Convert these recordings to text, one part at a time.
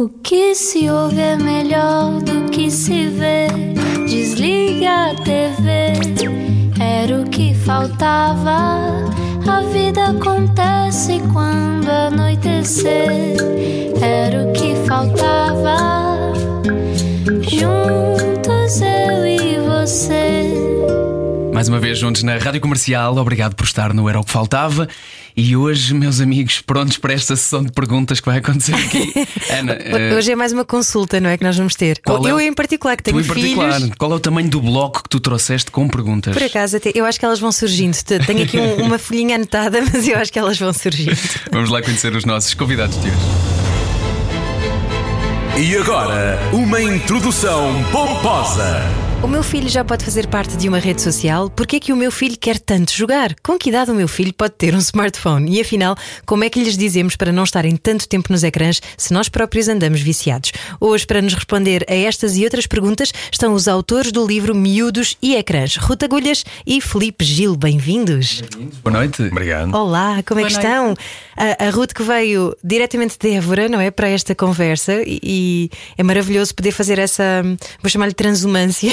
O que se ouve é melhor do que se vê. Desliga a TV, era o que faltava. A vida acontece quando anoitecer, era o que faltava. Juntos eu e você. Mais uma vez juntos na Rádio Comercial, obrigado por estar no Era o que Faltava. E hoje, meus amigos, prontos para esta sessão de perguntas que vai acontecer aqui. Ana, eh, Hoje é mais uma consulta, não é? Que nós vamos ter. Qual é eu, o- em particular, que tu tenho em particular, filhos. qual é o tamanho do bloco que tu trouxeste com perguntas? Por acaso, até, eu acho que elas vão surgindo. Te- Tenho aqui um- uma folhinha anotada, mas eu acho que elas vão surgindo. Vamos lá conhecer os nossos convidados de hoje. E agora, uma introdução pomposa. O meu filho já pode fazer parte de uma rede social. Por que é que o meu filho quer tanto jogar? Com que idade o meu filho pode ter um smartphone? E afinal, como é que lhes dizemos para não estarem tanto tempo nos ecrãs se nós próprios andamos viciados? Hoje, para nos responder a estas e outras perguntas, estão os autores do livro Miúdos e Ecrãs, Ruta Agulhas e Felipe Gil. Bem-vindos. Boa noite. Obrigado. Olá, como é que estão? A, a Ruth que veio diretamente de Évora, não é? Para esta conversa e, e é maravilhoso poder fazer essa, vou chamar-lhe transumância.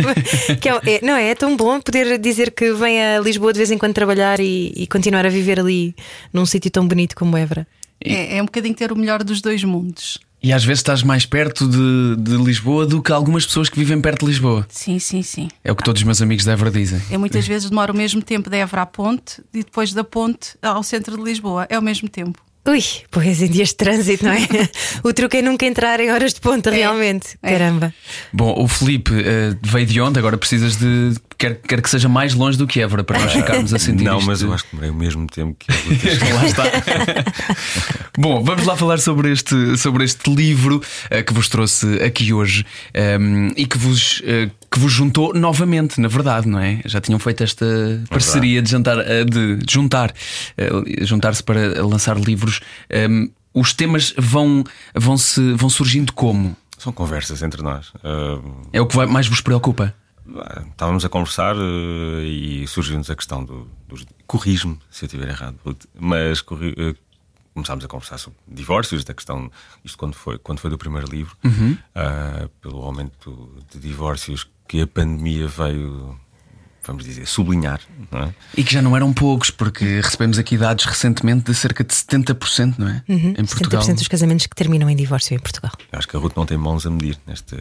que é, é- não é? É tão bom poder dizer que vem a Lisboa de vez em quando trabalhar e, e continuar a viver ali num sítio tão bonito como Évora. É, é um bocadinho ter o melhor dos dois mundos. E às vezes estás mais perto de, de Lisboa do que algumas pessoas que vivem perto de Lisboa. Sim, sim, sim. É o que todos os meus amigos de Évora dizem. Eu muitas vezes demoro o mesmo tempo de Évora à ponte e depois da ponte ao centro de Lisboa. É o mesmo tempo. Ui, pois em dias de trânsito, não é? o truque é nunca entrar em horas de ponta, realmente. é. Caramba. Bom, o Felipe eh, veio de onde? Agora precisas de. Quer, quer que seja mais longe do que Évora para nós ficarmos a sentir Não, isto. mas eu acho que demorei o mesmo tempo que a Ruth. Lá está. Bom, vamos lá falar sobre este, sobre este livro eh, que vos trouxe aqui hoje ehm, e que vos, eh, que vos juntou novamente, na verdade, não é? Já tinham feito esta parceria de, jantar, eh, de, juntar, eh, juntar-se para lançar livros. Ehm, os temas vão, vão, -se, vão surgindo como? São conversas entre nós. Ah, É o que mais vos preocupa? estávamos a conversar ah, e surgiu-nos a questão do. dos corrijo-me se eu estiver errado, mas corri- ah, começámos a conversar sobre divórcios, da questão. Isto quando foi, quando foi do primeiro livro, ah, pelo aumento de divórcios que a pandemia veio, vamos dizer, sublinhar, não é? E que já não eram poucos, porque recebemos aqui dados recentemente de cerca de 70%, não é? Em Portugal. 70% dos casamentos que terminam em divórcio em Portugal. Eu acho que a Ruth não tem mãos a medir neste.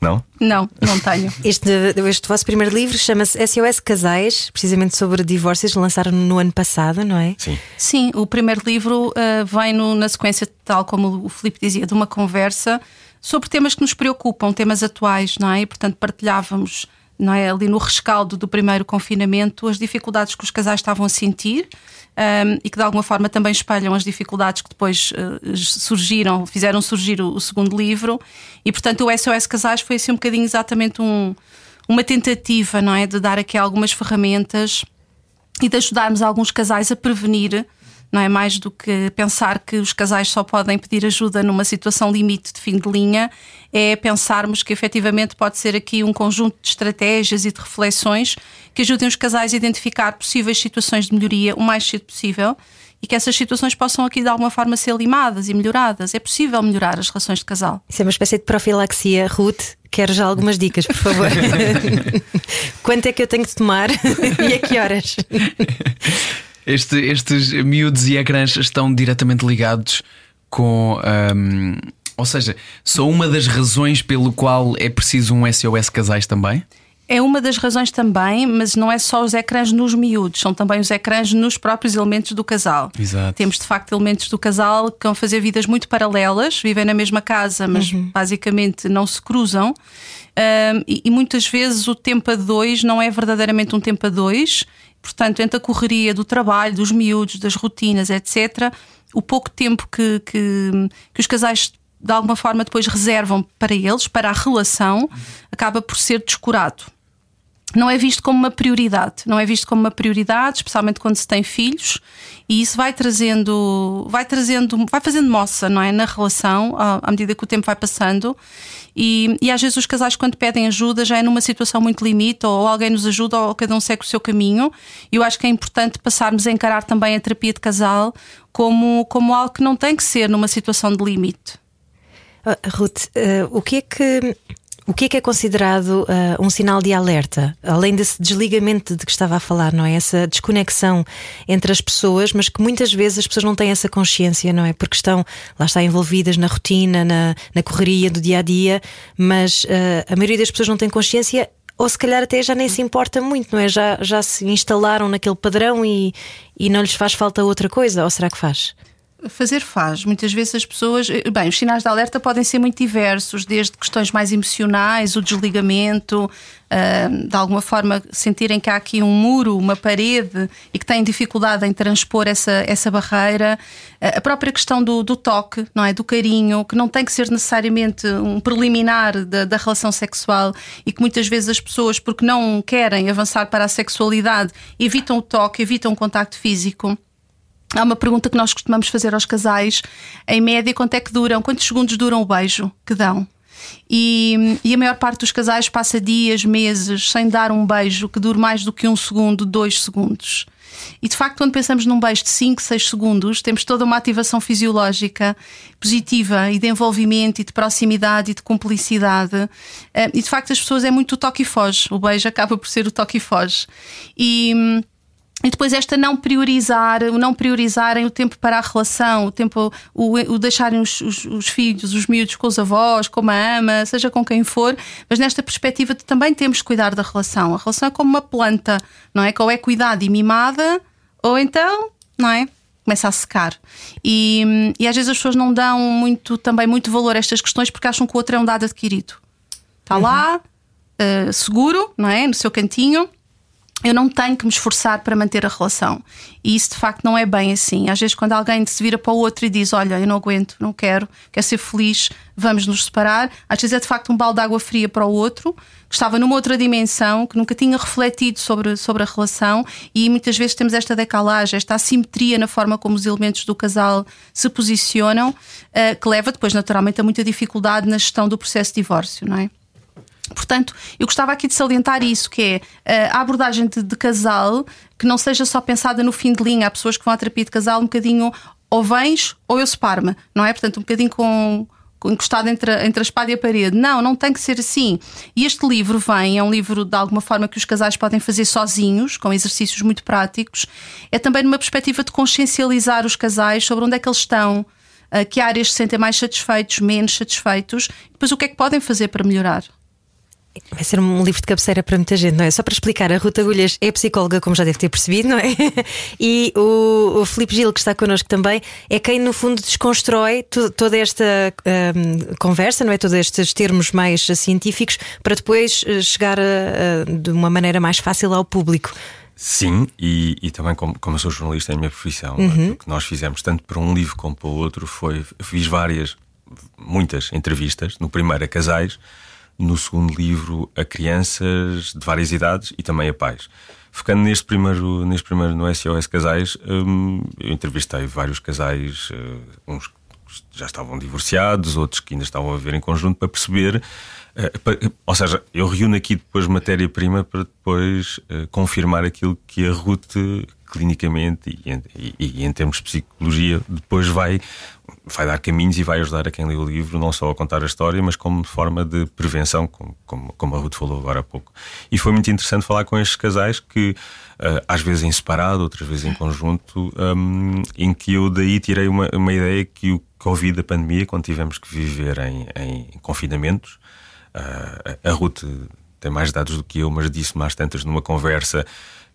Não? Não, não tenho. Este, este vosso primeiro livro chama-se SOS Casais, precisamente sobre divórcios, lançaram no ano passado, não é? Sim. Sim, o primeiro livro ah, vem no- na sequência, tal como o Filipe dizia, de uma conversa sobre temas que nos preocupam, temas atuais, não é? E, portanto, partilhávamos não é, ali no rescaldo do primeiro confinamento as dificuldades que os casais estavam a sentir ahm, e que de alguma forma também espelham as dificuldades que depois ah, surgiram, fizeram surgir o, o segundo livro. E, portanto, o SOS Casais foi assim um bocadinho exatamente um- uma tentativa, não é? De dar aqui algumas ferramentas e de ajudarmos alguns casais a prevenir, não é mais do que pensar que os casais só podem pedir ajuda numa situação limite de fim de linha, é pensarmos que efetivamente pode ser aqui um conjunto de estratégias e de reflexões que ajudem os casais a identificar possíveis situações de melhoria o mais cedo possível e que essas situações possam aqui de alguma forma ser limadas e melhoradas. É possível melhorar as relações de casal. Isso é uma espécie de profilaxia. Ruth, quero já algumas dicas, por favor. Quanto é que eu tenho de tomar e a que horas? Este- estes miúdos e ecrãs estão diretamente ligados com. ahm, ou seja, são uma das razões pelo qual é preciso um SOS casais também? É uma das razões também, mas não é só os ecrãs nos miúdos, são também os ecrãs nos próprios elementos do casal. Exato. Temos de facto elementos do casal que vão fazer vidas muito paralelas, vivem na mesma casa, mas basicamente não se cruzam. Ahm, e, e muitas vezes o tempo a dois não é verdadeiramente um tempo a dois. Portanto, entre a correria do trabalho, dos miúdos, das rotinas, etc., o pouco tempo que, que, que os casais de alguma forma depois reservam para eles, para a relação, acaba por ser descurado. Não é visto como uma prioridade, não é visto como uma prioridade, especialmente quando se tem filhos, e isso vai trazendo, vai trazendo, vai fazendo moça, não é, na relação à, medida que o tempo vai passando. E, e, às vezes os casais, quando pedem ajuda, já é numa situação muito limite, ou alguém nos ajuda, ou cada um segue o seu caminho. E eu acho que é importante passarmos a encarar também a terapia de casal como, como algo que não tem que ser numa situação de limite. Uh, Ruth, uh, o que é que o que é que é considerado uh, um sinal de alerta? Além desse desligamento de que estava a falar, não é? Essa desconexão entre as pessoas, mas que muitas vezes as pessoas não têm essa consciência, não é? Porque estão, lá está, envolvidas na rotina, na, na correria do dia a dia, mas uh, a maioria das pessoas não tem consciência ou se calhar até já nem se importa muito, não é? Já, já se instalaram naquele padrão e, e não lhes faz falta outra coisa, ou será que faz? Fazer faz. Muitas vezes as pessoas. Eh, bem, os sinais de alerta podem ser muito diversos, desde questões mais emocionais, o desligamento, de alguma forma sentirem que há aqui um muro, uma parede e que têm dificuldade em transpor essa, essa barreira. Uh, a própria questão do, do, toque, não é? Do carinho, que não tem que ser necessariamente um preliminar da, da relação sexual e que muitas vezes as pessoas, porque não querem avançar para a sexualidade, evitam o toque, evitam o contacto físico. Há uma pergunta que nós costumamos fazer aos casais: em média, quanto é que duram? Quantos segundos duram o beijo que dão? E, e, a maior parte dos casais passa dias, meses sem dar um beijo que dure mais do que um segundo, dois segundos. E de facto, quando pensamos num beijo de 5, 6 segundos, temos toda uma ativação fisiológica positiva e de envolvimento e de proximidade e de cumplicidade. Eh, e de facto, as pessoas é muito toque e foge. O beijo acaba por ser o toque e foge. E e depois esta não priorizar, o não priorizarem o tempo para a relação, o tempo, o, o deixarem os, os, os, filhos, os miúdos com os avós, com a ama, seja com quem for, mas nesta perspectiva de também temos que cuidar da relação. A relação é como uma planta, não é? Que ou é cuidada e mimada, ou então, não é? Começa a secar. E, e às vezes as pessoas não dão muito, também muito valor a estas questões porque acham que o outro é um dado adquirido. Está uhum. lá, uh, seguro, não é? No seu cantinho eu não tenho que me esforçar para manter a relação. E isso de facto não é bem assim. Às vezes, quando alguém se vira para o outro e diz: Olha, eu não aguento, não quero, quero ser feliz, vamos nos separar, às vezes é de facto um balde de água fria para o outro, que estava numa outra dimensão, que nunca tinha refletido sobre, sobre a relação, e muitas vezes temos esta decalagem, esta assimetria na forma como os elementos do casal se posicionam, uh, que leva depois, naturalmente, a muita dificuldade na gestão do processo de divórcio, não é? Portanto, eu gostava aqui de salientar isso, que é eh, a abordagem de, de, casal que não seja só pensada no fim de linha. Há pessoas que vão à terapia de casal um bocadinho ou vens ou eu separo-me, não é? Portanto, um bocadinho com, encostado entre, entre a espada e a parede. Não, não tem que ser assim. E este livro vem, é um livro de alguma forma que os casais podem fazer sozinhos, com exercícios muito práticos. É também numa perspectiva de consciencializar os casais sobre onde é que eles estão, eh, que áreas se sentem mais satisfeitos, menos satisfeitos, depois o que é que podem fazer para melhorar. Vai ser um livro de cabeceira para muita gente, não é? Só para explicar, a Ruta Agulhas é psicóloga, como já deve ter percebido, não é? E o, o Filipe Gil, que está connosco também, é quem, no fundo, desconstrói toda esta um, conversa, não é? Todos estes termos mais científicos, para depois eh, chegar a, a, de uma maneira mais fácil ao público. Sim, e, e também como, como eu sou jornalista, é a minha profissão. Uhum. O que nós fizemos, tanto para um livro como para o outro, foi. Fiz várias, muitas entrevistas. No primeiro a casais no segundo livro a crianças de várias idades e também a pais. Focando neste primeiro, neste primeiro no SOS Casais, hum, eu entrevistei vários casais, uh, uns que já estavam divorciados, outros que ainda estavam a viver em conjunto, para perceber. Uh, para, ou seja, eu reúno aqui depois matéria-prima para depois confirmar aquilo que a Ruth clinicamente e, e, e, em termos de psicologia depois vai vai dar caminhos e vai ajudar a quem lê o livro não só a contar a história, mas como forma de prevenção, como, como, como a Ruth falou agora há pouco. E foi muito interessante falar com estes casais que, uh, às vezes em separado, outras vezes em conjunto, um, em que eu daí tirei uma, uma ideia que o Covid, a pandemia, quando tivemos que viver em, em confinamentos, uh, a Ruth tem mais dados do que eu, mas disse-me às tantas numa conversa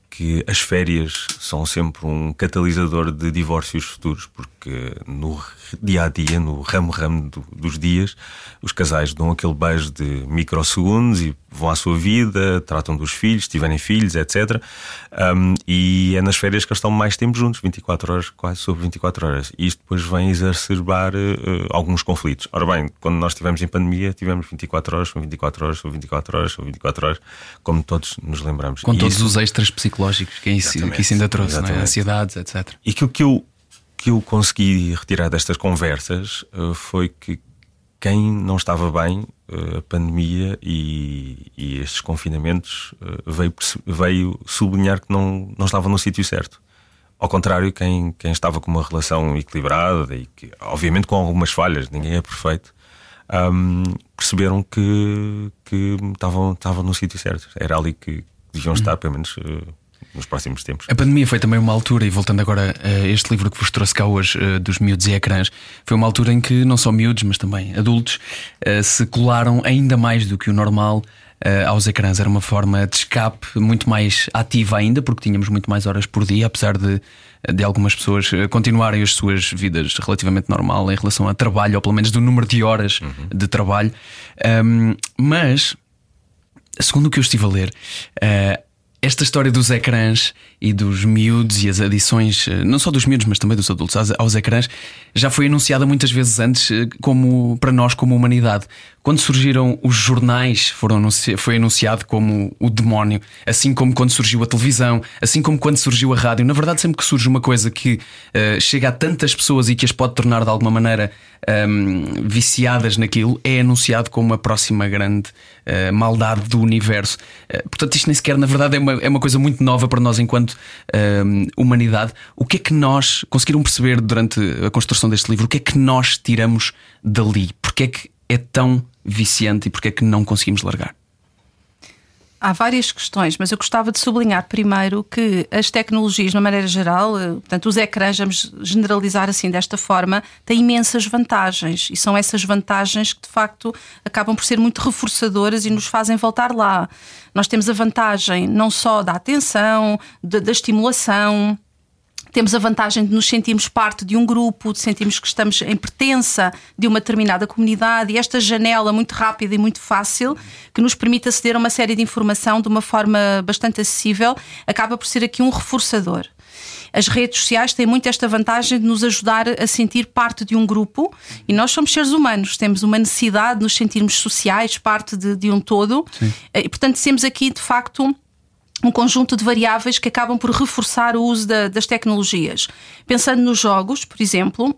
que as férias são sempre um catalisador de divórcios futuros, porque porque no dia a dia, no ramo-ramo do, dos dias, os casais dão aquele beijo de microsegundos e vão à sua vida, tratam dos filhos, tiverem filhos, etc. Um, e é nas férias que eles estão mais tempo juntos, 24 horas, quase sobre 24 horas. E isto depois vem exacerbar uh, alguns conflitos. Ora bem, quando nós estivemos em pandemia, tivemos 24 horas, são 24 horas, são 24 horas, são 24 horas, como todos nos lembramos. Com e todos isso, os extras psicológicos que isso, que isso ainda trouxe, é? Ansiedades, etc. E aquilo que eu, que eu consegui retirar destas conversas uh, foi que quem não estava bem, uh, a pandemia e, e estes confinamentos uh, veio, veio sublinhar que não, não estava no sítio certo. Ao contrário, quem, quem estava com uma relação equilibrada e que, obviamente, com algumas falhas, ninguém é perfeito, um, perceberam que, que estavam, estavam no sítio certo. Era ali que deviam estar, pelo menos uh, nos próximos tempos. A pandemia foi também uma altura, e voltando agora a este livro que vos trouxe cá hoje, eh, dos miúdos e ecrãs, foi uma altura em que não só miúdos, mas também adultos, eh, se colaram ainda mais do que o normal eh, aos ecrãs. Era uma forma de escape muito mais ativa ainda, porque tínhamos muito mais horas por dia, apesar de, de algumas pessoas continuarem as suas vidas relativamente normal em relação a trabalho, ou pelo menos do número de horas de trabalho. Ahm, mas segundo o que eu estive a ler, esta história dos ecrãs e dos miúdos e as adições, eh, não só dos miúdos, mas também dos adultos aos, ecrãs, já foi anunciada muitas vezes antes eh, como para nós como humanidade. Quando surgiram os jornais, foram anunci- foi anunciado como o demónio, assim como quando surgiu a televisão, assim como quando surgiu a rádio. Na verdade, sempre que surge uma coisa que eh, chega a tantas pessoas e que as pode tornar de alguma maneira ehm, viciadas naquilo, é anunciado como a próxima grande eh, maldade do universo. Eh, portanto, isto nem sequer, na verdade, é uma, é uma coisa muito nova para nós enquanto ehm, humanidade. O que é que nós conseguiram perceber durante a construção deste livro? O que é que nós tiramos dali? Porque é que é tão viciante e porque é que não conseguimos largar? Há várias questões, mas eu gostava de sublinhar primeiro que as tecnologias, de uma maneira geral, eh, portanto, os ecrãs, vamos generalizar assim desta forma, têm imensas vantagens e são essas vantagens que de facto acabam por ser muito reforçadoras e nos fazem voltar lá. Nós temos a vantagem não só da atenção, da, da estimulação, temos a vantagem de nos sentirmos parte de um grupo, de sentirmos que estamos em pertença de uma determinada comunidade e esta janela muito rápida e muito fácil, que nos permite aceder a uma série de informação de uma forma bastante acessível, acaba por ser aqui um reforçador. As redes sociais têm muito esta vantagem de nos ajudar a sentir parte de um grupo e nós somos seres humanos, temos uma necessidade de nos sentirmos sociais, parte de, de um todo, e portanto temos aqui de facto um conjunto de variáveis que acabam por reforçar o uso da- das tecnologias. Pensando nos jogos, por exemplo,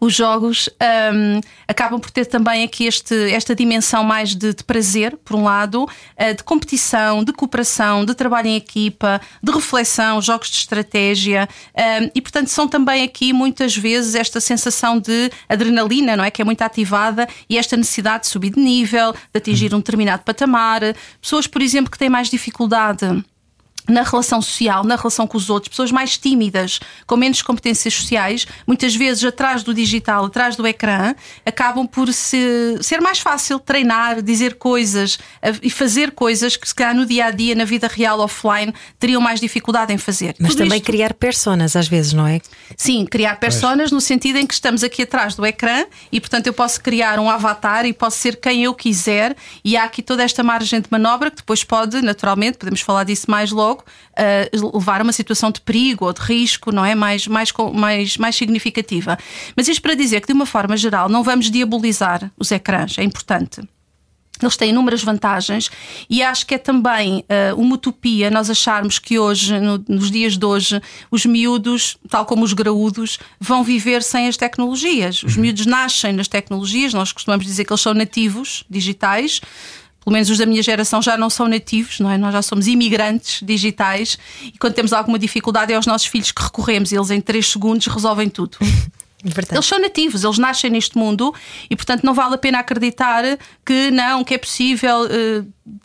os jogos hum, acabam por ter também aqui este, esta dimensão mais de, de prazer, por um lado, eh, de competição, de cooperação, de trabalho em equipa, de reflexão, jogos de estratégia hum, e, portanto, são também aqui muitas vezes esta sensação de adrenalina, não é? Que é muito ativada e esta necessidade de subir de nível, de atingir um determinado patamar. Pessoas, por exemplo, que têm mais dificuldade na relação social, na relação com os outros, pessoas mais tímidas, com menos competências sociais, muitas vezes atrás do digital, atrás do ecrã, acabam por se, ser mais fácil treinar, dizer coisas e fazer coisas que, se calhar, no dia a dia, na vida real, offline, teriam mais dificuldade em fazer. Mas Tudo também isto- criar personas às vezes, não é? Sim, criar personas no sentido em que estamos aqui atrás do ecrã e, portanto, eu posso criar um avatar e posso ser quem eu quiser, e há aqui toda esta margem de manobra que depois pode, naturalmente, podemos falar disso mais logo, eh, levar a uma situação de perigo ou de risco, não é? Mais, mais, mais, mais significativa. Mas isto para dizer que, de uma forma geral, não vamos diabolizar os ecrãs, é importante. Eles têm inúmeras vantagens e acho que é também eh, uma utopia nós acharmos que hoje, no- nos dias de hoje, os miúdos, tal como os graúdos, vão viver sem as tecnologias. Os miúdos nascem nas tecnologias, nós costumamos dizer que eles são nativos digitais. Pelo menos os da minha geração já não são nativos, não é? Nós já somos imigrantes digitais e quando temos alguma dificuldade é aos nossos filhos que recorremos e eles em 3 segundos resolvem tudo. Verdade. Eles são nativos, eles nascem neste mundo e, portanto, não vale a pena acreditar que não, que é possível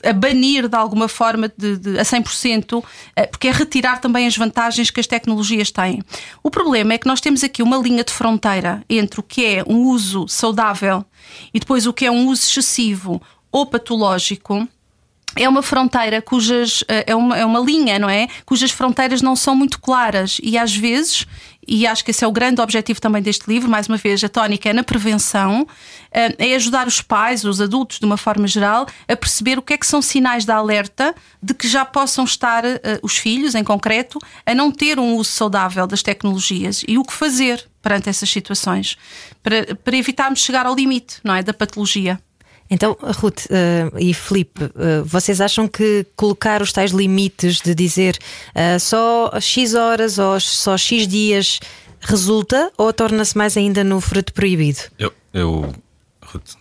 a banir de alguma forma de, de- a 100%, eh, porque é retirar também as vantagens que as tecnologias têm. O problema é que nós temos aqui uma linha de fronteira entre o que é um uso saudável e depois o que é um uso excessivo ou patológico é uma fronteira cujas eh, é uma, é uma linha, não é? Cujas fronteiras não são muito claras e às vezes e acho que esse é o grande objetivo também deste livro. Mais uma vez, a tónica é na prevenção, eh, é ajudar os pais, os adultos, de uma forma geral, a perceber o que é que são sinais de alerta de que já possam estar uh, os filhos, em concreto, a não ter um uso saudável das tecnologias e o que fazer perante essas situações para, para evitarmos chegar ao limite, não é, da patologia. Então, Ruth uh, e Felipe, uh, vocês acham que colocar os tais limites de dizer uh, só X horas ou só X dias resulta ou torna-se mais ainda no fruto proibido? Eu, eu, Ruth,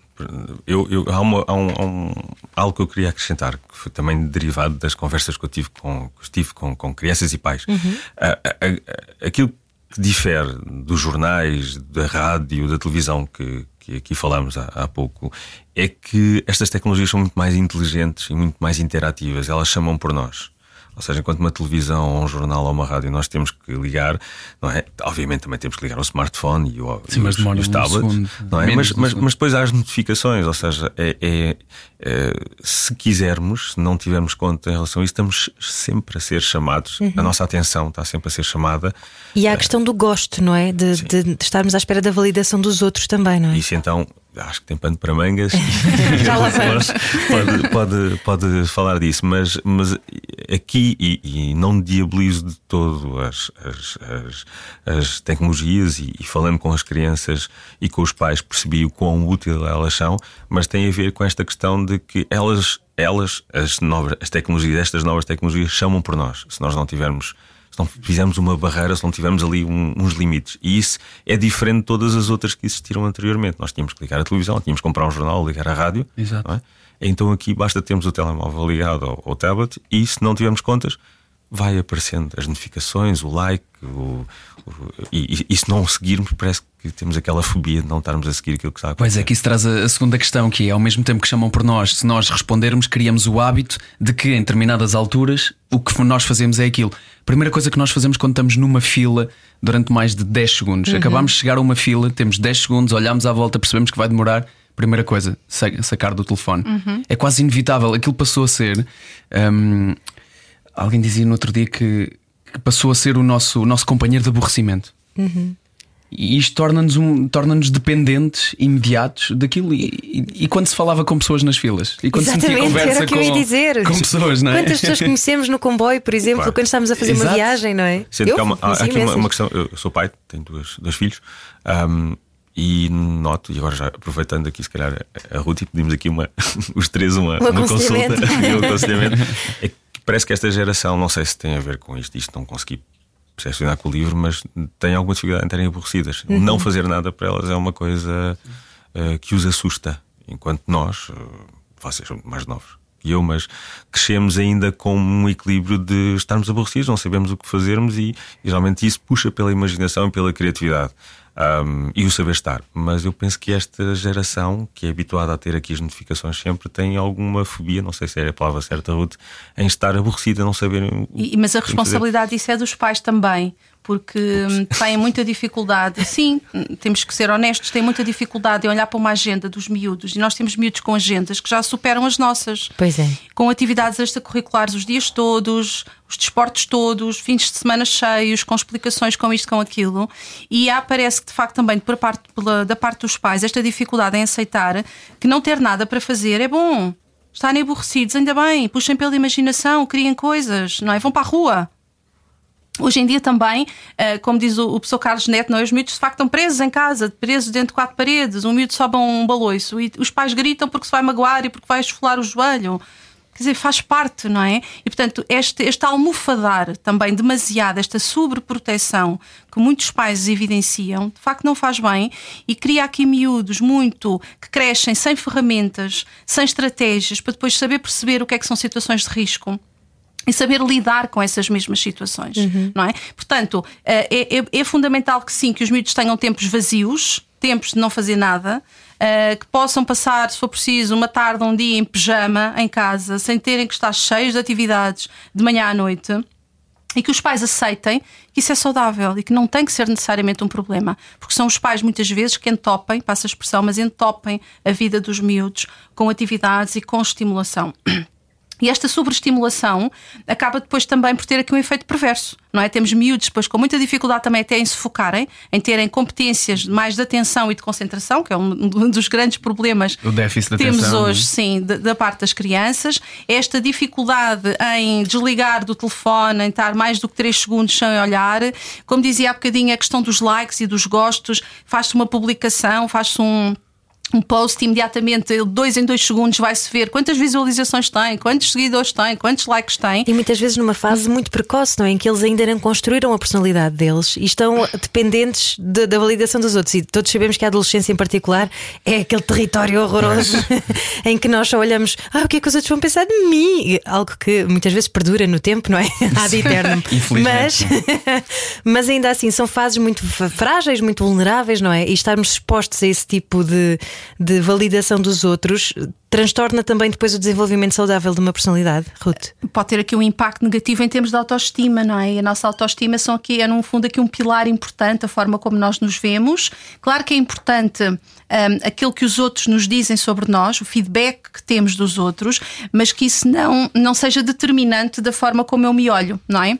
eu, eu há, uma, há, um, há um, algo que eu queria acrescentar, que foi também derivado das conversas que eu tive com, tive com, com crianças e pais. Uhum. aquilo que difere dos jornais, da rádio, da televisão que, que aqui falamos há, há, pouco, é que estas tecnologias são muito mais inteligentes e muito mais interativas. Elas chamam por nós. Ou seja, enquanto uma televisão, ou um jornal ou uma rádio nós temos que ligar, não é? Obviamente também temos que ligar o smartphone e o, Sim, mas os, os tablets, um não é? Mas, mas, mas, depois há as notificações, ou seja, é, é, é, se quisermos, se não tivermos conta em relação a isso, estamos sempre a ser chamados, uhum. a nossa atenção está sempre a ser chamada. E há a questão do gosto, não é? De, de, de estarmos à espera da validação dos outros também, não é? Isso então acho que tem pano para mangas. Já lá vamos. Pode, pode, pode falar disso, mas, mas aqui, e, e não diabolizo de todo as, as, as, as tecnologias, e, e, falando com as crianças e com os pais, percebi o quão útil elas são, mas tem a ver com esta questão de que elas, elas as, novas, as tecnologias, estas novas tecnologias, chamam por nós. Se nós não tivermos se não fizermos uma barreira, se não tivermos ali um, uns limites. E isso é diferente de todas as outras que existiram anteriormente. Nós tínhamos que ligar a televisão, tínhamos que comprar um jornal, ligar a rádio. Exato. É? Então aqui basta termos o telemóvel ligado ao, ao tablet e se não tivermos contas, vai aparecendo as notificações, o like, o, o, e, e, se não seguirmos, parece que temos aquela fobia de não estarmos a seguir aquilo que está a acontecer. Pois é, que isso traz a, a, segunda questão, que é ao mesmo tempo que chamam por nós, se nós respondermos, criamos o hábito de que em determinadas alturas o que nós fazemos é aquilo. Primeira coisa que nós fazemos quando estamos numa fila durante mais de 10 segundos. Uhum. Acabamos de chegar a uma fila, temos 10 segundos, olhamos à volta, percebemos que vai demorar. Primeira coisa, sacar do telefone. Uhum. É quase inevitável. Aquilo passou a ser. Um, Alguém dizia no outro dia que, que passou a ser o nosso, o nosso companheiro de aborrecimento. Uhum. E isto torna-nos um, torna dependentes imediatos daquilo. E, e, e, quando se falava com pessoas nas filas? E quando Exatamente, se conversa era o que com, eu ia dizer. com pessoas, não é? Quantas pessoas conhecemos no comboio, por exemplo, claro. quando estamos a fazer Exato. uma viagem, não é? Sendo eu que há, uma, há aqui uma, uma, questão. Eu sou pai, tenho dois, dois filhos. Um, e noto, e agora já aproveitando aqui, se calhar, a Ruth, pedimos aqui uma, os três uma, uma consulta e um aconselhamento. Parece que esta geração, não sei se tem a ver com isto, isto não consegui percepcionar com o livro, mas tem alguma dificuldade em terem aborrecidas. Uhum. Não fazer nada para elas é uma coisa uh, que os assusta, enquanto nós, uh, vocês são mais novos que eu, mas crescemos ainda com um equilíbrio de estarmos aborrecidos, não sabemos o que fazermos e, e geralmente isso puxa pela imaginação e pela criatividade um, e o saber estar. Mas eu penso que esta geração, que é habituada a ter aqui as notificações sempre, tem alguma fobia, não sei se é a palavra certa, Ruth, em estar aborrecida, não saber. E, mas a responsabilidade disso é dos pais também porque Ups. têm muita dificuldade. Sim, temos que ser honestos, têm muita dificuldade em olhar para uma agenda dos miúdos. E nós temos miúdos com agendas que já superam as nossas. Pois é. Com atividades extracurriculares os dias todos, os desportos todos, fins de semana cheios, com explicações com isto, com aquilo. E há, parece que de facto também por parte, pela, da parte dos pais, esta dificuldade em aceitar que não ter nada para fazer é bom. Estarem aborrecidos, ainda bem, puxem pela imaginação, criem coisas, não é? Vão para a rua. Hoje em dia também, eh, como diz o professor Carlos Neto, não, é? os miúdos de facto estão presos em casa, presos dentro de quatro paredes, um miúdo sobe um baloiço e os pais gritam porque se vai magoar e porque vai esfolar o joelho. Quer dizer, faz parte, não é? E portanto, este, este almofadar também demasiado, esta sobreproteção que muitos pais evidenciam, de facto não faz bem e cria aqui miúdos muito que crescem sem ferramentas, sem estratégias para depois saber perceber o que é que são situações de risco e saber lidar com essas mesmas situações, uhum. não é? Portanto, eh, é, é, é, fundamental que sim, que os miúdos tenham tempos vazios, tempos de não fazer nada, eh, que possam passar, se for preciso, uma tarde, um dia em pijama em casa, sem terem que estar cheios de atividades de manhã à noite. E que os pais aceitem que isso é saudável e que não tem que ser necessariamente um problema. Porque são os pais, muitas vezes, que entopem, passa a expressão, mas entopem a vida dos miúdos com atividades e com estimulação. E esta sobreestimulação acaba depois também por ter aqui um efeito perverso, não é? Temos miúdos depois com muita dificuldade também até em se focarem, em terem competências mais de atenção e de concentração, que é um dos grandes problemas o déficit que temos atenção, hoje, é? sim, da, parte das crianças. Esta dificuldade em desligar do telefone, em estar mais do que 3 segundos sem olhar. Como dizia há bocadinho, a questão dos likes e dos gostos, faz-se uma publicação, faz-se um um post imediatamente, dois em dois segundos, vai-se ver quantas visualizações tem, quantos seguidores tem, quantos likes tem. E muitas vezes numa fase muito precoce, não é? Em que eles ainda não construíram a personalidade deles e estão dependentes de, da validação dos outros. E todos sabemos que a adolescência, em particular, é aquele território horroroso em que nós só olhamos, ah, o que é que os outros vão pensar de mim? Algo que muitas vezes perdura no tempo, não é? Ad eterno. mas, mas ainda assim, são fases muito frágeis, muito vulneráveis, não é? E estarmos expostos a esse tipo de de validação dos outros transtorna também depois o desenvolvimento saudável de uma personalidade, Ruth? Pode ter aqui um impacto negativo em termos de autoestima, não é? E a nossa autoestima são aqui, é no fundo aqui um pilar importante, a forma como nós nos vemos. Claro que é importante um, aquilo que os outros nos dizem sobre nós, o feedback que temos dos outros, mas que isso não, não seja determinante da forma como eu me olho, não é?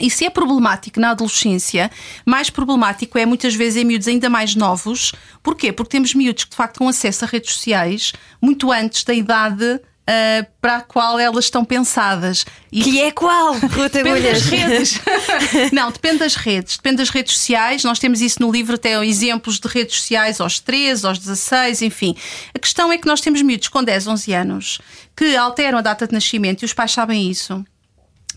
E se é problemático na adolescência, mais problemático é muitas vezes em miúdos ainda mais novos. Porquê? Porque temos miúdos que de facto têm acesso a redes sociais muito antes da idade Uh, para a qual elas estão pensadas. E que é qual? depende das redes. Não, depende das redes. Depende das redes sociais. Nós temos isso no livro, até exemplos de redes sociais aos 13, aos 16, enfim. A questão é que nós temos miúdos com 10, 11 anos que alteram a data de nascimento e os pais sabem isso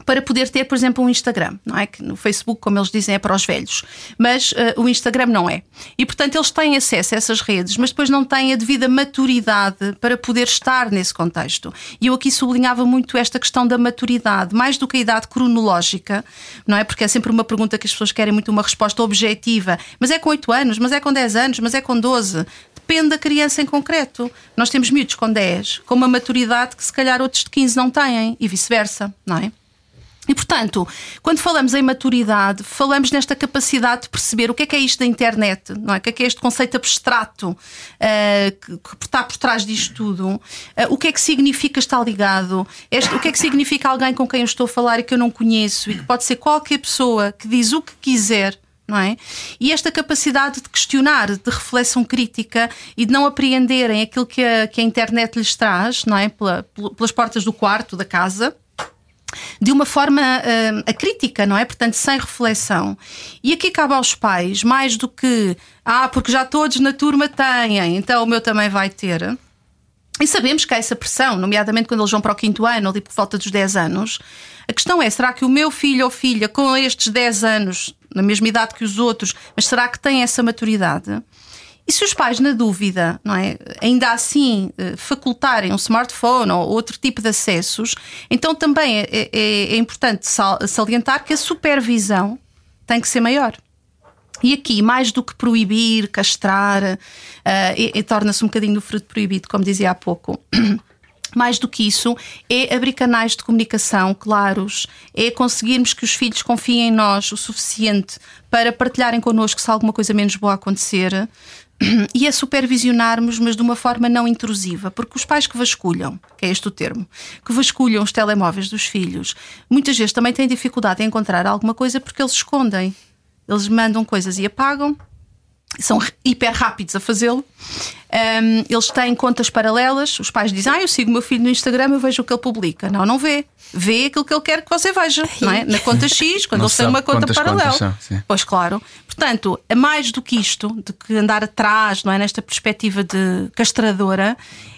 para poder ter, por exemplo, um Instagram, não é? Que no Facebook, como eles dizem, é para os velhos, mas uh, o Instagram não é. E portanto eles têm acesso a essas redes, mas depois não têm a devida maturidade para poder estar nesse contexto. E eu aqui sublinhava muito esta questão da maturidade, mais do que a idade cronológica, não é? Porque é sempre uma pergunta que as pessoas querem muito uma resposta objetiva. Mas é com 8 anos, mas é com 10 anos, mas é com 12 depende da criança em concreto. Nós temos miúdos com 10, com uma maturidade que se calhar outros de 15 não têm e vice-versa, não é? E, portanto, quando falamos em maturidade, falamos nesta capacidade de perceber o que é que é isto da internet, não é? O que é que é este conceito abstrato uh, que, está por trás disto tudo? Uh, o que é que significa estar ligado? Este, o que é que significa alguém com quem eu estou a falar e que eu não conheço e que pode ser qualquer pessoa que diz o que quiser? Não é? E esta capacidade de questionar, de reflexão crítica e de não apreenderem aquilo que a, que a internet lhes traz, não é? Pela, pelas portas do quarto, da casa, de uma forma uh, a crítica, não é? Portanto, sem reflexão. E aqui cabe aos pais, mais do que, ah, porque já todos na turma têm, então o meu também vai ter. E sabemos que há essa pressão, nomeadamente quando eles vão para o quinto ano, ali por volta dos 10 anos. A questão é: será que o meu filho ou filha, com estes 10 anos, na mesma idade que os outros, mas será que tem essa maturidade? E se os pais, na dúvida, não é, ainda assim eh, facultarem um smartphone ou outro tipo de acessos, então também é, é, é importante salientar que a supervisão tem que ser maior. E aqui, mais do que proibir, castrar, uh, e, e torna-se um bocadinho do fruto proibido, como dizia há pouco. Mais do que isso, é abrir canais de comunicação claros, é conseguirmos que os filhos confiem em nós o suficiente para partilharem connosco se alguma coisa menos boa acontecer, e a supervisionarmos, mas de uma forma não intrusiva, porque os pais que vasculham, que é este o termo, que vasculham os telemóveis dos filhos, muitas vezes também têm dificuldade em encontrar alguma coisa porque eles escondem. Eles mandam coisas e apagam, são hiper rápidos a fazê-lo. Um, eles têm contas paralelas. Os pais dizem: Ah, eu sigo o meu filho no Instagram, eu vejo o que ele publica. Não, não vê. Vê aquilo que ele quer que você veja, não é? Na conta X, quando ele tem uma conta paralela. São, pois claro. Portanto, é mais do que isto, de que andar atrás, não é? Nesta perspectiva de castradora,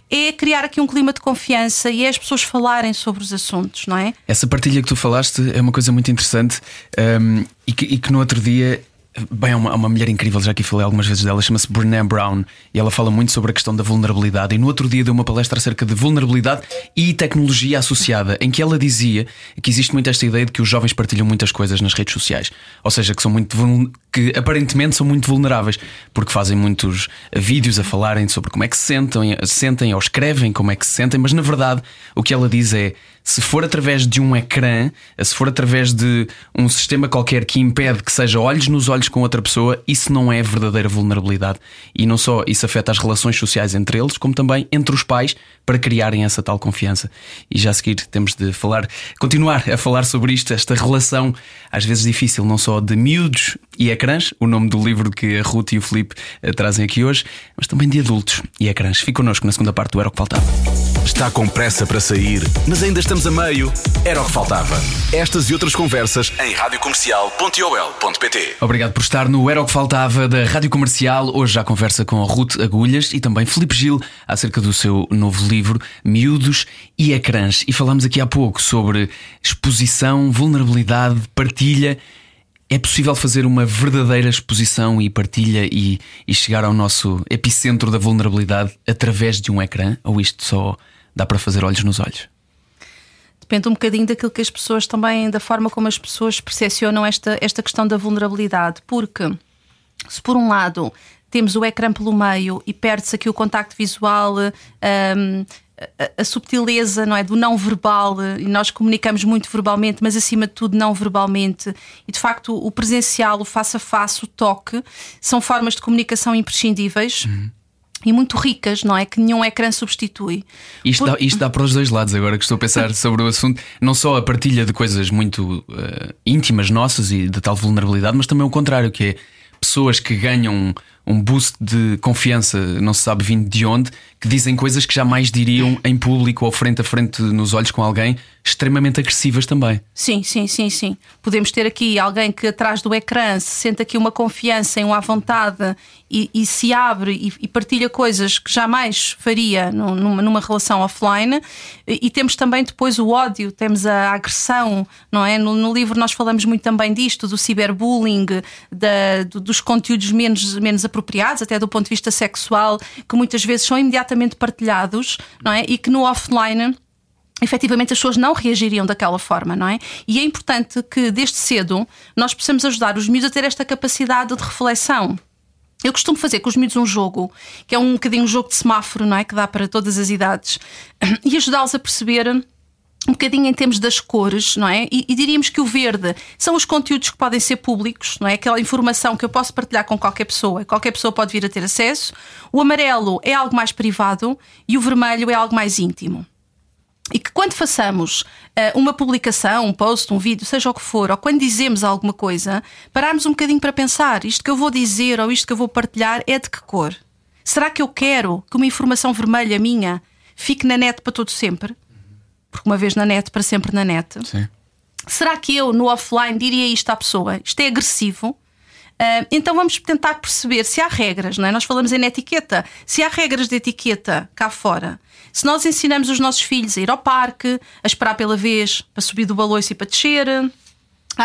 é criar aqui um clima de confiança e é as pessoas falarem sobre os assuntos, não é? Essa partilha que tu falaste é uma coisa muito interessante um, e, que, e que no outro dia Bem, há uma, uma, mulher incrível, já aqui falei algumas vezes dela, chama-se Brené Brown e ela fala muito sobre a questão da vulnerabilidade. E no outro dia deu uma palestra acerca de vulnerabilidade e tecnologia associada, em que ela dizia que existe muito esta ideia de que os jovens partilham muitas coisas nas redes sociais, ou seja, que são muito que aparentemente são muito vulneráveis, porque fazem muitos vídeos a falarem sobre como é que se sentem, sentem ou escrevem como é que se sentem, mas na verdade o que ela diz é se for através de um ecrã, se for através de um sistema qualquer que impede que seja olhos nos olhos olhos com outra pessoa, isso não é verdadeira vulnerabilidade. E não só isso afeta as relações sociais entre eles, como também entre os pais para criarem essa tal confiança. E já a seguir temos de falar, continuar a falar sobre isto, esta relação às vezes difícil, não só de miúdos e ecrãs, o nome do livro que a Ruth e o Felipe eh, trazem aqui hoje, mas também de adultos e ecrãs. Fique connosco na segunda parte do Era o que Faltava. Está com pressa para sair, mas ainda estamos a meio? Era o que faltava. Estas e outras conversas em radiocomercial.ol.pt. Obrigado por estar no Era o que Faltava da Rádio Comercial. Hoje já conversa com Ruth Agulhas e também Felipe Gil acerca do seu novo livro Miúdos e Ecrãs. E falamos aqui há pouco sobre exposição, vulnerabilidade, partilha. É possível fazer uma verdadeira exposição e partilha e, e chegar ao nosso epicentro da vulnerabilidade através de um ecrã? Ou isto só dá para fazer olhos nos olhos? Depende um bocadinho daquilo que as pessoas também, da forma como as pessoas percepcionam esta, esta questão da vulnerabilidade. Porque, se por um lado temos o ecrã pelo meio e perde-se aqui o contacto visual, um, a, subtileza não é, do não verbal, e nós comunicamos muito verbalmente, mas acima de tudo não verbalmente, e de facto o presencial, o face a face, o toque, são formas de comunicação imprescindíveis. Uhum e muito ricas, não é? Que nenhum ecrã substitui. Isto, Por... dá, isto dá para os dois lados, agora que estou a pensar sobre o assunto. Não só a partilha de coisas muito uh, íntimas nossas e de tal vulnerabilidade, mas também o contrário, que é pessoas que ganham um boost de confiança, não se sabe vindo de onde, que dizem coisas que jamais diriam em público ou frente a frente nos olhos com alguém, extremamente agressivas também. Sim, sim, sim, sim. Podemos ter aqui alguém que atrás do ecrã se sente aqui uma confiança em uma vontade e, e se abre e, e, partilha coisas que jamais faria numa, numa relação offline. E, e, temos também depois o ódio, temos a agressão, não é? No, no livro nós falamos muito também disto, do ciberbullying, da, do, dos conteúdos menos, menos apropriados, até do ponto de vista sexual, que muitas vezes são imediatamente partilhados, não é? E que no offline efetivamente as pessoas não reagiriam daquela forma, não é? E é importante que desde cedo nós possamos ajudar os miúdos a ter esta capacidade de reflexão. Eu costumo fazer com os miúdos um jogo, que é um bocadinho um jogo de semáforo, não é? Que dá para todas as idades, e ajudá-los a perceber um bocadinho em termos das cores, não é? E, e, diríamos que o verde são os conteúdos que podem ser públicos, não é? Aquela informação que eu posso partilhar com qualquer pessoa, qualquer pessoa pode vir a ter acesso. O amarelo é algo mais privado e o vermelho é algo mais íntimo. E que quando façamos uh, uma publicação, um post, um vídeo, seja o que for, ou quando dizemos alguma coisa, pararmos um bocadinho para pensar: isto que eu vou dizer ou isto que eu vou partilhar é de que cor? Será que eu quero que uma informação vermelha minha fique na net para todo sempre? Porque uma vez na net, para sempre na net. Sim. Será que eu, no offline, diria isto à pessoa? Isto é agressivo? Uh, então vamos tentar perceber se há regras, não é? Nós falamos em etiqueta. Se há regras de etiqueta cá fora, se nós ensinamos os nossos filhos a ir ao parque, a esperar pela vez para subir do baloiço e para descer,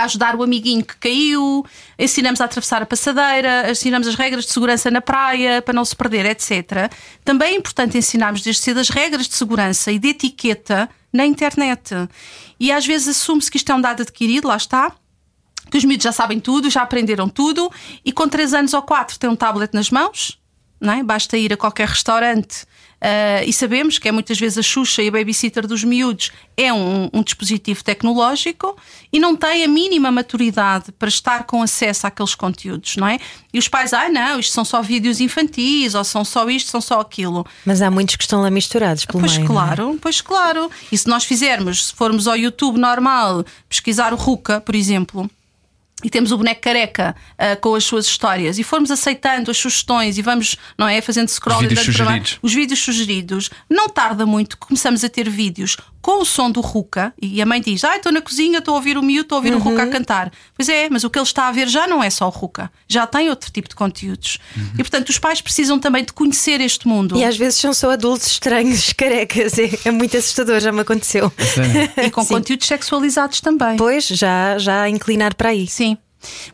a ajudar o amiguinho que caiu, ensinamos a atravessar a passadeira, ensinamos as regras de segurança na praia para não se perder, etc. Também é importante ensinarmos desde cedo as regras de segurança e de etiqueta na internet. E às vezes assume-se que isto é um dado adquirido, lá está, que os miúdos já sabem tudo, já aprenderam tudo e com 3 anos ou 4 têm um tablet nas mãos, não é? basta ir a qualquer restaurante Uh, e sabemos que é muitas vezes a Xuxa e a babysitter dos miúdos é um, um, dispositivo tecnológico e não tem a mínima maturidade para estar com acesso àqueles conteúdos, não é? E os pais, ah, não, isto são só vídeos infantis, ou são só isto, são só aquilo. Mas há muitos que estão lá misturados pelo pois meio. Claro, é? pois claro. E se nós fizermos, se formos ao YouTube normal, pesquisar o Ruka, por exemplo e temos o boneco careca uh, com as suas histórias e formos aceitando as sugestões e vamos, não é, fazendo scroll os vídeos sugeridos. os vídeos sugeridos, não tarda muito que começamos a ter vídeos com o som do Ruka e a mãe diz: Ah, estou na cozinha, estou a ouvir o miúdo, estou a ouvir uhum. o Ruka a cantar. Pois é, mas o que ele está a ver já não é só o Ruka, já tem outro tipo de conteúdos. Uhum. E portanto, os pais precisam também de conhecer este mundo. E às vezes são só adultos estranhos, carecas, é, é muito assustador, já me aconteceu. e com Sim. conteúdos sexualizados também. Pois, já, já a inclinar para aí. Sim.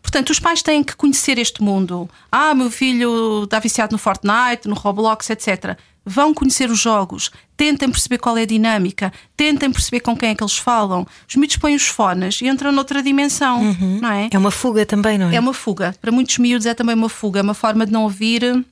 Portanto, os pais têm que conhecer este mundo. Ah, meu filho está viciado no Fortnite, no Roblox, etc. Vão conhecer os jogos, tentem perceber qual é a dinâmica, tentem perceber com quem é que eles falam. Os miúdos põem os fones e entram noutra dimensão, uhum. não é? É uma fuga também, não é? É uma fuga. Para muitos miúdos é também uma fuga, é uma forma de não ouvir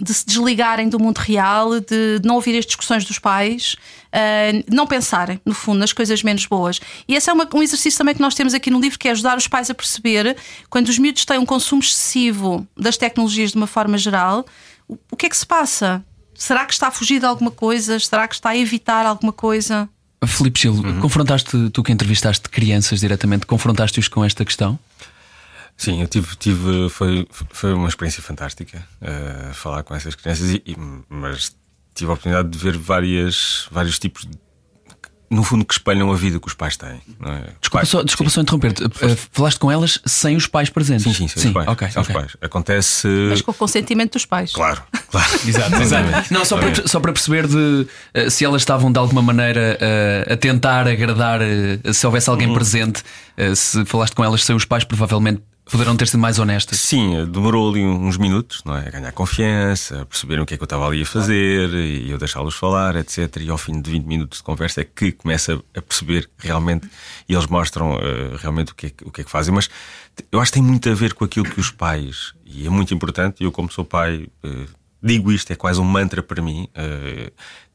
de se desligarem do mundo real, de não ouvir as discussões dos pais, uh, não pensarem, no fundo, nas coisas menos boas. E esse é uma, um exercício também que nós temos aqui no livro, que é ajudar os pais a perceber quando os miúdos têm um consumo excessivo das tecnologias de uma forma geral, o, o que é que se passa? Será que está a fugir de alguma coisa? Será que está a evitar alguma coisa? Filipe Gil, uhum. confrontaste, tu que entrevistaste crianças diretamente, confrontaste-os com esta questão? Sim, eu tive, tive foi, foi uma experiência fantástica uh, falar com essas crianças, e, e, mas tive a oportunidade de ver várias, vários tipos de no fundo, que espelham a vida que os pais têm. É? Desculpa, pais, só, desculpa só interromper-te. Uh, falaste com elas sem os pais presentes? Sim, sim, sem sim, os pais. Okay, sem okay. Os pais. Acontece. Mas com o consentimento dos pais. Claro, claro. exato, exato. Não, só para, só para perceber de, uh, se elas estavam de alguma maneira uh, a tentar agradar, se houvesse alguém uhum. presente, se falaste com elas sem os pais, provavelmente Poderão ter sido mais honestas? Sim, demorou ali uns minutos, não é? A ganhar confiança, a o que é que eu estava ali a fazer e eu deixá-los falar, etc. E ao fim de 20 minutos de conversa é que começa a perceber realmente e eles mostram uh, realmente o que, é, o que é que fazem. Mas eu acho que tem muito a ver com aquilo que os pais, e é muito importante, eu, como sou pai, uh, digo isto, é quase um mantra para mim. Uh,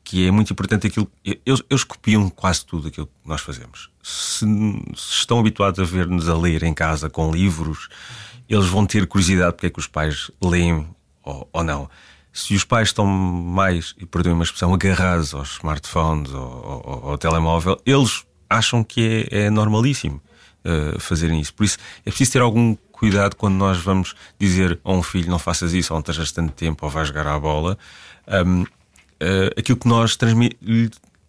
que é muito importante aquilo. Eles, eles copiam quase tudo aquilo que nós fazemos. Se, se estão habituados a ver-nos a ler em casa com livros, eles vão ter curiosidade porque é que os pais leem ou, ou não. Se os pais estão mais, e perdoem uma expressão, agarrados aos smartphones ou, ao telemóvel, eles acham que é, é normalíssimo uh, fazerem isso. Por isso é preciso ter algum cuidado quando nós vamos dizer a um filho não faças isso, ou não estejas tanto tempo, ou vais jogar à bola. Um, uh, aquilo que nós transmi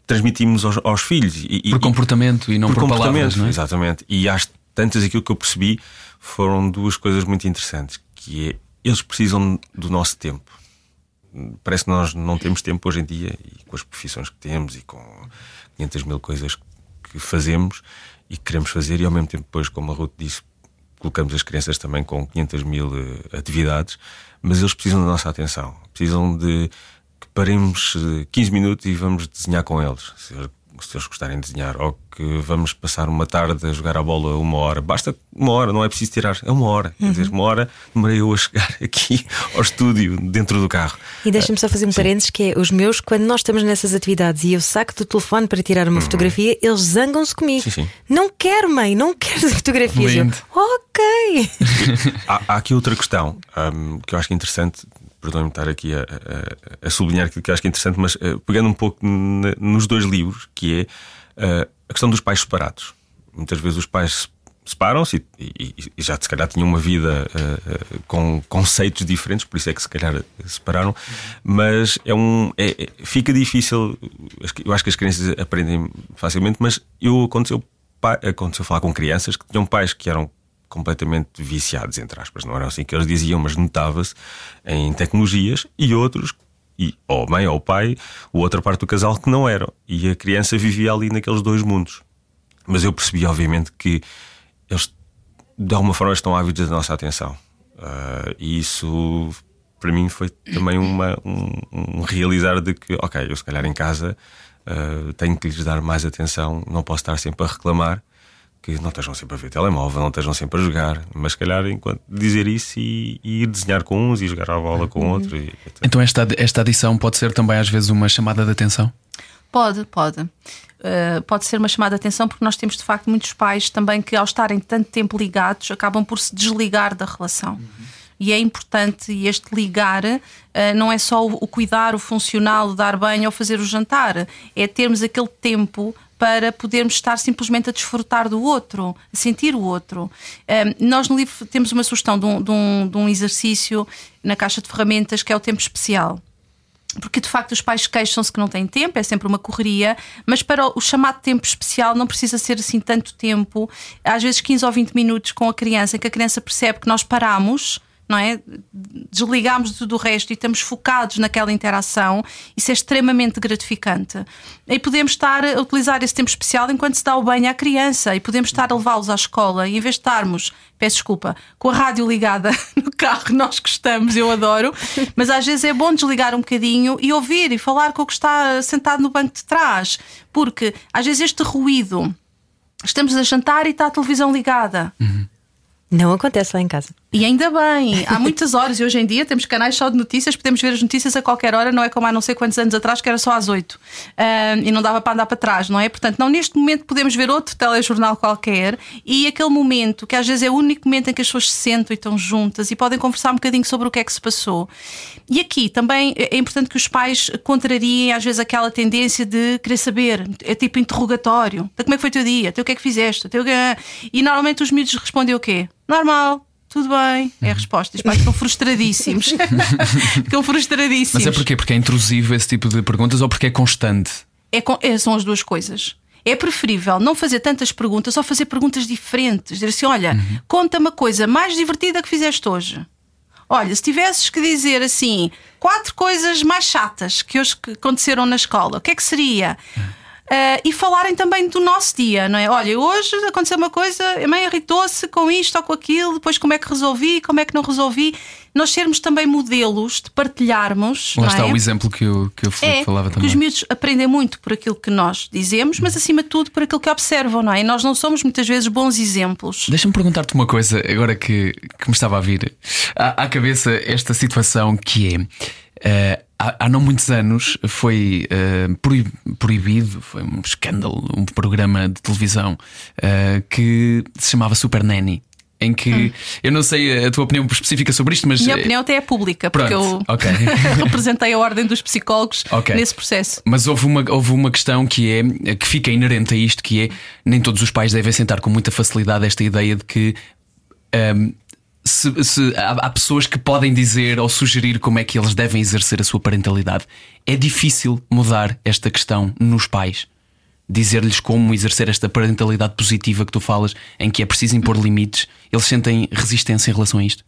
transmitimos aos, aos filhos. E, por e, comportamento e não por, por palavras, não é? Exatamente. E às tantas aquilo que eu percebi foram duas coisas muito interessantes, que é eles precisam do nosso tempo. Parece que nós não temos tempo hoje em dia e com as profissões que temos e com 500 mil coisas que fazemos e que queremos fazer e ao mesmo tempo depois, como a Ruth disse, colocamos as crianças também com 500 mil uh, atividades, mas eles precisam da nossa atenção, precisam de paremos 15 minutos e vamos desenhar com eles. Se, eles gostarem de desenhar, ou que vamos passar uma tarde a jogar a bola uma hora, basta uma hora, não é preciso tirar, é uma hora. Uhum. Quer dizer, uma hora demorei eu a chegar aqui ao estúdio, dentro do carro. E deixa-me só fazer um parênteses que é os meus, quando nós estamos nessas atividades e eu saco do telefone para tirar uma uhum. fotografia, eles zangam-se comigo. Sim, sim. Não quero, mãe, não quero fotografias. Eu, ok. há, há, aqui outra questão um, que eu acho que é interessante perdoem-me estar aqui a, a, a, sublinhar aquilo que eu acho que é interessante, mas uh, pegando um pouco nos dois livros, que é uh, a questão dos pais separados. Muitas vezes os pais separam-se e, e, e, já se calhar tinham uma vida uh, com conceitos diferentes, por isso é que se calhar separaram, mas é um. É, é, fica difícil. Eu acho que as crianças aprendem facilmente, mas eu aconteceu, aconteceu falar com crianças que tinham pais que eram completamente viciados, entre aspas. Não era assim que eles diziam, mas notava-se em tecnologias e outros, e, ou a mãe ou o pai, ou outra parte do casal que não eram. E a criança vivia ali naqueles dois mundos. Mas eu percebi, obviamente, que eles de alguma forma estão ávidos da nossa atenção. Uh, e isso para mim foi também uma, um, um, realizar de que, ok, eu se calhar em casa uh, tenho que lhes dar mais atenção, não posso estar sempre a reclamar que não estejam sempre a ver telemóvel, não estejam sempre a jogar, mas se calhar enquanto dizer isso e, e ir desenhar com uns e jogar a bola com outros. E, então esta, esta adição pode ser também às vezes uma chamada de atenção? Pode, pode. Uh, pode ser uma chamada de atenção porque nós temos de facto muitos pais também que ao estarem tanto tempo ligados acabam por se desligar da relação. Uhum. E é importante este ligar uh, não é só o, o cuidar, o funcional, o dar banho ou fazer o jantar, é termos aquele tempo para podermos estar simplesmente a desfrutar do outro, a sentir o outro. Um, nós no livro temos uma sugestão de um, de, um, de um, exercício na caixa de ferramentas que é o tempo especial. Porque de facto os pais queixam-se que não têm tempo, é sempre uma correria, mas para o chamado tempo especial não precisa ser assim tanto tempo, às vezes 15 ou 20 minutos com a criança, em que a criança percebe que nós paramos não é? Desligamos do resto e estamos focados naquela interação, isso é extremamente gratificante. E podemos estar a utilizar esse tempo especial enquanto se dá o banho à criança e podemos estar a levá-los à escola e em vez de estarmos, peço desculpa, com a rádio ligada no carro, nós gostamos, eu adoro, mas às vezes é bom desligar um bocadinho e ouvir e falar com o que está sentado no banco de trás, porque às vezes este ruído, estamos a jantar e está a televisão ligada. Uhum. Não acontece lá em casa. E ainda bem, há muitas horas e hoje em dia temos canais só de notícias, podemos ver as notícias a qualquer hora, não é como há não sei quantos anos atrás que era só às 8 uh, e não dava para andar para trás, não é? Portanto, não neste momento podemos ver outro telejornal qualquer e aquele momento que às vezes é o único momento em que as pessoas se sentam e estão juntas e podem conversar um bocadinho sobre o que é que se passou. E aqui também é importante que os pais contrariem às vezes aquela tendência de querer saber, é tipo interrogatório, então, como é que foi o teu dia, o que é que fizeste, e normalmente os miúdos respondem o quê? Normal, tudo bem, é a resposta. Os pais ficam frustradíssimos. ficam frustradíssimos. Mas é porquê? Porque é intrusivo esse tipo de perguntas ou porque é constante? É, é, são as duas coisas. É preferível não fazer tantas perguntas ou fazer perguntas diferentes. Dizer assim: olha, uhum. conta uma coisa mais divertida que fizeste hoje. Olha, se tivesses que dizer assim, quatro coisas mais chatas que hoje aconteceram na escola, o que é que seria? Uhum. Uh, e falarem também do nosso dia, não é? Olha, hoje aconteceu uma coisa, a mãe irritou-se com isto ou com aquilo, depois como é que resolvi, como é que não resolvi. Nós sermos também modelos de partilharmos. Lá está é? o exemplo que eu, que eu é, falava também. Que os miúdos aprendem muito por aquilo que nós dizemos, mas acima de tudo por aquilo que observam, não é? E nós não somos muitas vezes bons exemplos. Deixa-me perguntar-te uma coisa, agora que, que me estava a vir à, à cabeça esta situação que é. Uh, há, há não muitos anos foi uh, proibido, foi um escândalo, um programa de televisão uh, que se chamava Super Nanny em que hum. eu não sei a tua opinião específica sobre isto, mas. Minha opinião até é pública, porque Pronto, eu okay. representei a ordem dos psicólogos okay. nesse processo. Mas houve uma, houve uma questão que é que fica inerente a isto, que é nem todos os pais devem sentar com muita facilidade esta ideia de que um, se, se há, há, pessoas que podem dizer ou sugerir como é que eles devem exercer a sua parentalidade. É difícil mudar esta questão nos pais. Dizer-lhes como exercer esta parentalidade positiva que tu falas, em que é preciso impor limites, eles sentem resistência em relação a isto?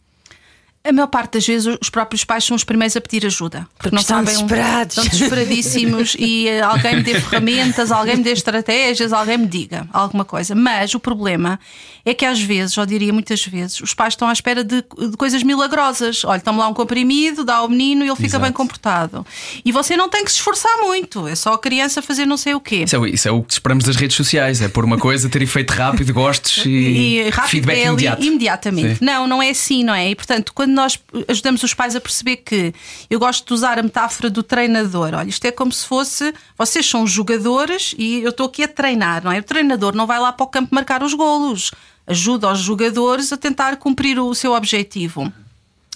A maior parte das vezes os próprios pais são os primeiros a pedir ajuda. Porque, porque não estão sabem, desesperados. Estão desesperadíssimos e eh, alguém me dê ferramentas, alguém me dê estratégias, alguém me diga alguma coisa. Mas o problema é que às vezes, ou diria muitas vezes, os pais estão à espera de, de coisas milagrosas. Olha, toma lá um comprimido, dá ao menino e ele fica Exato. bem comportado. E você não tem que se esforçar muito, é só a criança fazer não sei o quê. Isso é, isso é o que esperamos das redes sociais, é pôr uma coisa, ter efeito rápido, gostos e, e rápido feedback é imediato. Imediatamente. Sim. Não, não é assim, não é? E portanto, quando nós ajudamos os pais a perceber que eu gosto de usar a metáfora do treinador, olha, isto é como se fosse vocês são jogadores e eu estou aqui a treinar, não é? O treinador não vai lá para o campo marcar os golos, ajuda os jogadores a tentar cumprir o seu objetivo.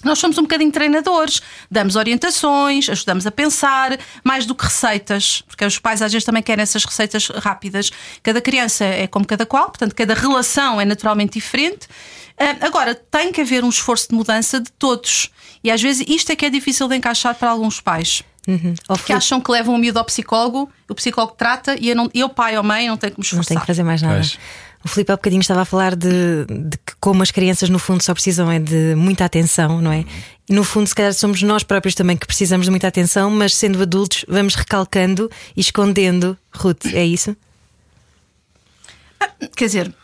Nós somos um bocadinho treinadores, damos orientações, ajudamos a pensar, mais do que receitas, porque os pais às vezes também querem essas receitas rápidas. Cada criança é como cada qual, portanto, cada relação é naturalmente diferente. Ah, agora, tem que haver um esforço de mudança de todos. E às vezes isto é que é difícil de encaixar para alguns pais. Uhum. Que acham que levam o miúdo ao psicólogo, o psicólogo trata e eu, não, eu pai ou mãe, não tenho que me esforçar. Não tenho que fazer mais nada. Pois. O Filipe há bocadinho estava a falar de, de, que como as crianças no fundo só precisam é de muita atenção, não é? E no fundo, se calhar somos nós próprios também que precisamos de muita atenção, mas sendo adultos vamos recalcando e escondendo. Ruth, é isso? Ah, quer dizer,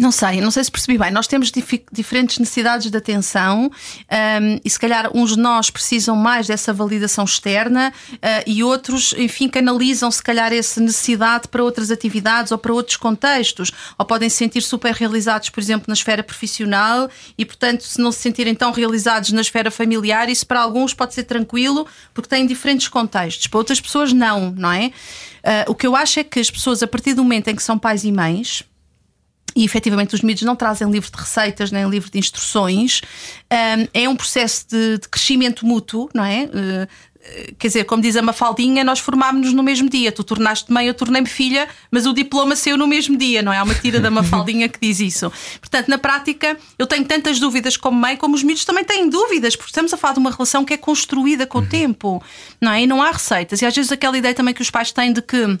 não sei, não sei se percebi bem. Nós temos dif diferentes necessidades de atenção um, e se calhar uns de nós precisam mais dessa validação externa uh, e outros, enfim, canalizam se calhar essa necessidade para outras atividades ou para outros contextos. Ou podem se sentir super realizados, por exemplo, na esfera profissional e, portanto, se não se sentirem tão realizados na esfera familiar, isso para alguns pode ser tranquilo porque têm diferentes contextos. Para outras pessoas, não, não é? Uh, o que eu acho é que as pessoas, a partir do momento em que são pais e mães, e efetivamente os miúdos não trazem livro de receitas nem livro de instruções, é um processo de, de crescimento mútuo, não é? Eh, quer dizer, como diz a Mafaldinha, nós formámos-nos no mesmo dia. Tu tornaste mãe, eu tornei-me filha, mas o diploma saiu no mesmo dia, não é? Há uma tira da Mafaldinha que diz isso. Portanto, na prática, eu tenho tantas dúvidas como mãe, como os miúdos também têm dúvidas, porque estamos a falar de uma relação que é construída com o tempo, não é? E não há receitas. E às vezes aquela ideia também que os pais têm de que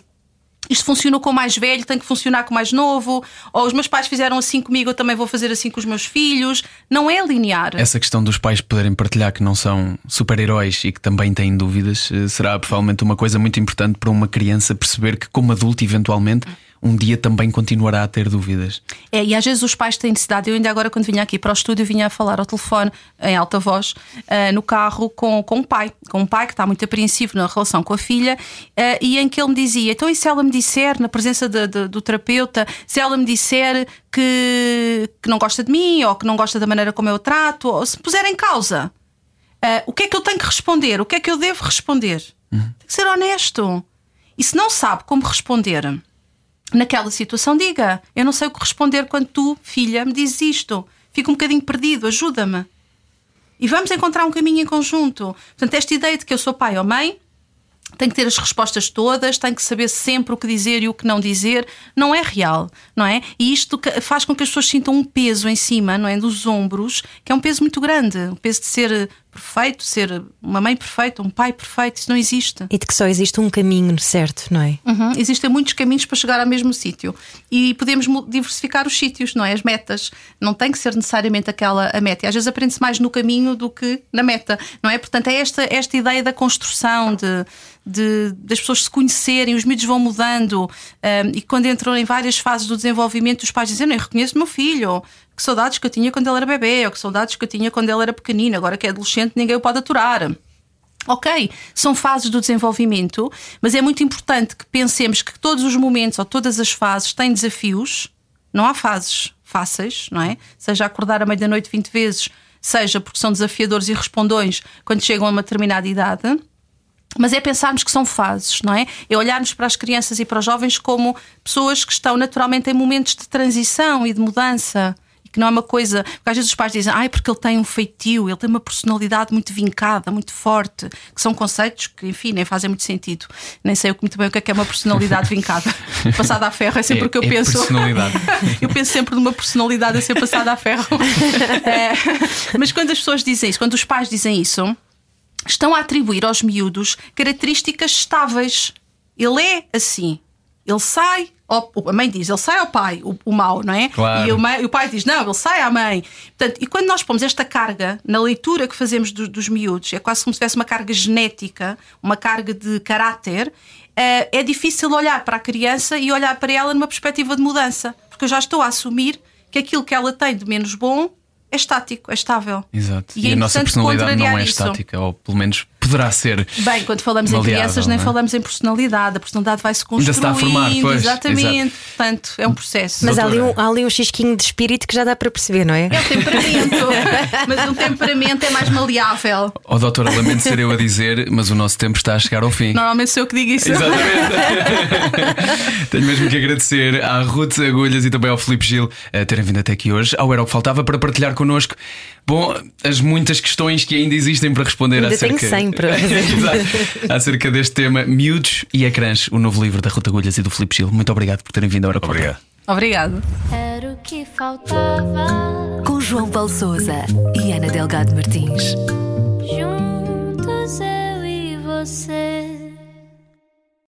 isto funcionou com o mais velho, tem que funcionar com o mais novo, ou os meus pais fizeram assim comigo, eu também vou fazer assim com os meus filhos. Não é linear. Essa questão dos pais poderem partilhar que não são super-heróis e que também têm dúvidas eh, será provavelmente uma coisa muito importante para uma criança perceber que, como adulto, eventualmente, um dia também continuará a ter dúvidas. É, e às vezes os pais têm necessidade. Eu ainda agora, quando vinha aqui para o estúdio, vinha a falar ao telefone, em alta voz, uh, no carro, com, com um pai, com um pai que está muito apreensivo na relação com a filha, uh, e em que ele me dizia: então, e se ela me disser, na presença de, de, do terapeuta, se ela me disser que, que não gosta de mim, ou que não gosta da maneira como eu trato, ou se puser em causa, uh, o que é que eu tenho que responder? O que é que eu devo responder? Uhum. Tem que ser honesto. E se não sabe como responder naquela situação, diga: Eu não sei o que responder quando tu, filha, me dizes isto. Fico um bocadinho perdido, ajuda-me. E vamos encontrar um caminho em conjunto. Portanto, esta ideia de que eu sou pai ou mãe tem que ter as respostas todas, tem que saber sempre o que dizer e o que não dizer, não é real, não é? E isto faz com que as pessoas sintam um peso em cima, não é? Dos ombros, que é um peso muito grande, o peso de ser perfeito, ser uma mãe perfeita, um pai perfeito, isso não existe. E de que só existe um caminho certo, não é? Uhum. Existem muitos caminhos para chegar ao mesmo sítio e podemos diversificar os sítios, não é? As metas. Não tem que ser necessariamente aquela a meta. E às vezes aprende-se mais no caminho do que na meta, não é? Portanto, é esta, esta ideia da construção, de, de das pessoas se conhecerem, os miúdos vão mudando um, e quando entram em várias fases do desenvolvimento, os pais dizem: Eu reconheço o meu filho, que saudades que eu tinha quando ele era bebê, ou que saudades que eu tinha quando ele era pequenino, agora que é adolescente ninguém o pode aturar. Ok, são fases do desenvolvimento, mas é muito importante que pensemos que todos os momentos ou todas as fases têm desafios. Não há fases fáceis, não é? Seja acordar à meia-noite 20 vezes, seja porque são desafiadores e respondões quando chegam a uma determinada idade. Mas é pensarmos que são fases, não é? É olharmos para as crianças e para os jovens como pessoas que estão naturalmente em momentos de transição e de mudança que não é uma coisa. Porque às vezes os pais dizem, ai, porque ele tem um feitio, ele tem uma personalidade muito vincada, muito forte, que são conceitos que, enfim, nem fazem muito sentido. Nem sei muito bem o que é, que é uma personalidade vincada. Passada a ferro é sempre é, o que eu é penso. Personalidade. eu penso sempre numa personalidade a ser passada a ferro. é, mas quando as pessoas dizem isso, quando os pais dizem isso, estão a atribuir aos miúdos características estáveis. Ele é assim. Ele sai, a mãe diz, ele sai ao pai, o, o mau, não é? Claro. E, o, o, pai diz, não, ele sai à mãe. Portanto, e quando nós pomos esta carga na leitura que fazemos do, dos miúdos, é quase como se tivesse uma carga genética, uma carga de caráter, é, é difícil olhar para a criança e olhar para ela numa perspectiva de mudança, porque eu já estou a assumir que aquilo que ela tem de menos bom é estático, é estável. Exato. E, e é a nossa personalidade não é estática, ou pelo menos poderá ser. Bem, quando falamos maleável, em crianças, nem é? falamos em personalidade. A personalidade vai se construindo. Ainda está a formar, pois. Exatamente. Exato. Portanto, é um processo. Mas há ali, um, há ali um xisquinho de espírito que já dá para perceber, não é? É o temperamento. mas o temperamento é mais maleável. Ó, oh, doutora, lamento ser eu a dizer, mas o nosso tempo está a chegar ao fim. Normalmente sou eu que digo isso. Exatamente. Tenho mesmo que agradecer à Ruth Agulhas e também ao Filipe Gil a terem vindo até aqui hoje. Ao Era o que Faltava para partilhar connosco Bom, as muitas questões que ainda existem para responder ainda acerca, tenho 100 para fazer. acerca deste tema, Miúdos e Ecrãs, o novo livro da Ruta Agulhas e do Filipe Gil. Muito obrigado por terem vindo agora. Obrigado. Obrigado. Era o que faltava. Com João Paulo Souza e Ana Delgado Martins. Juntos eu e você.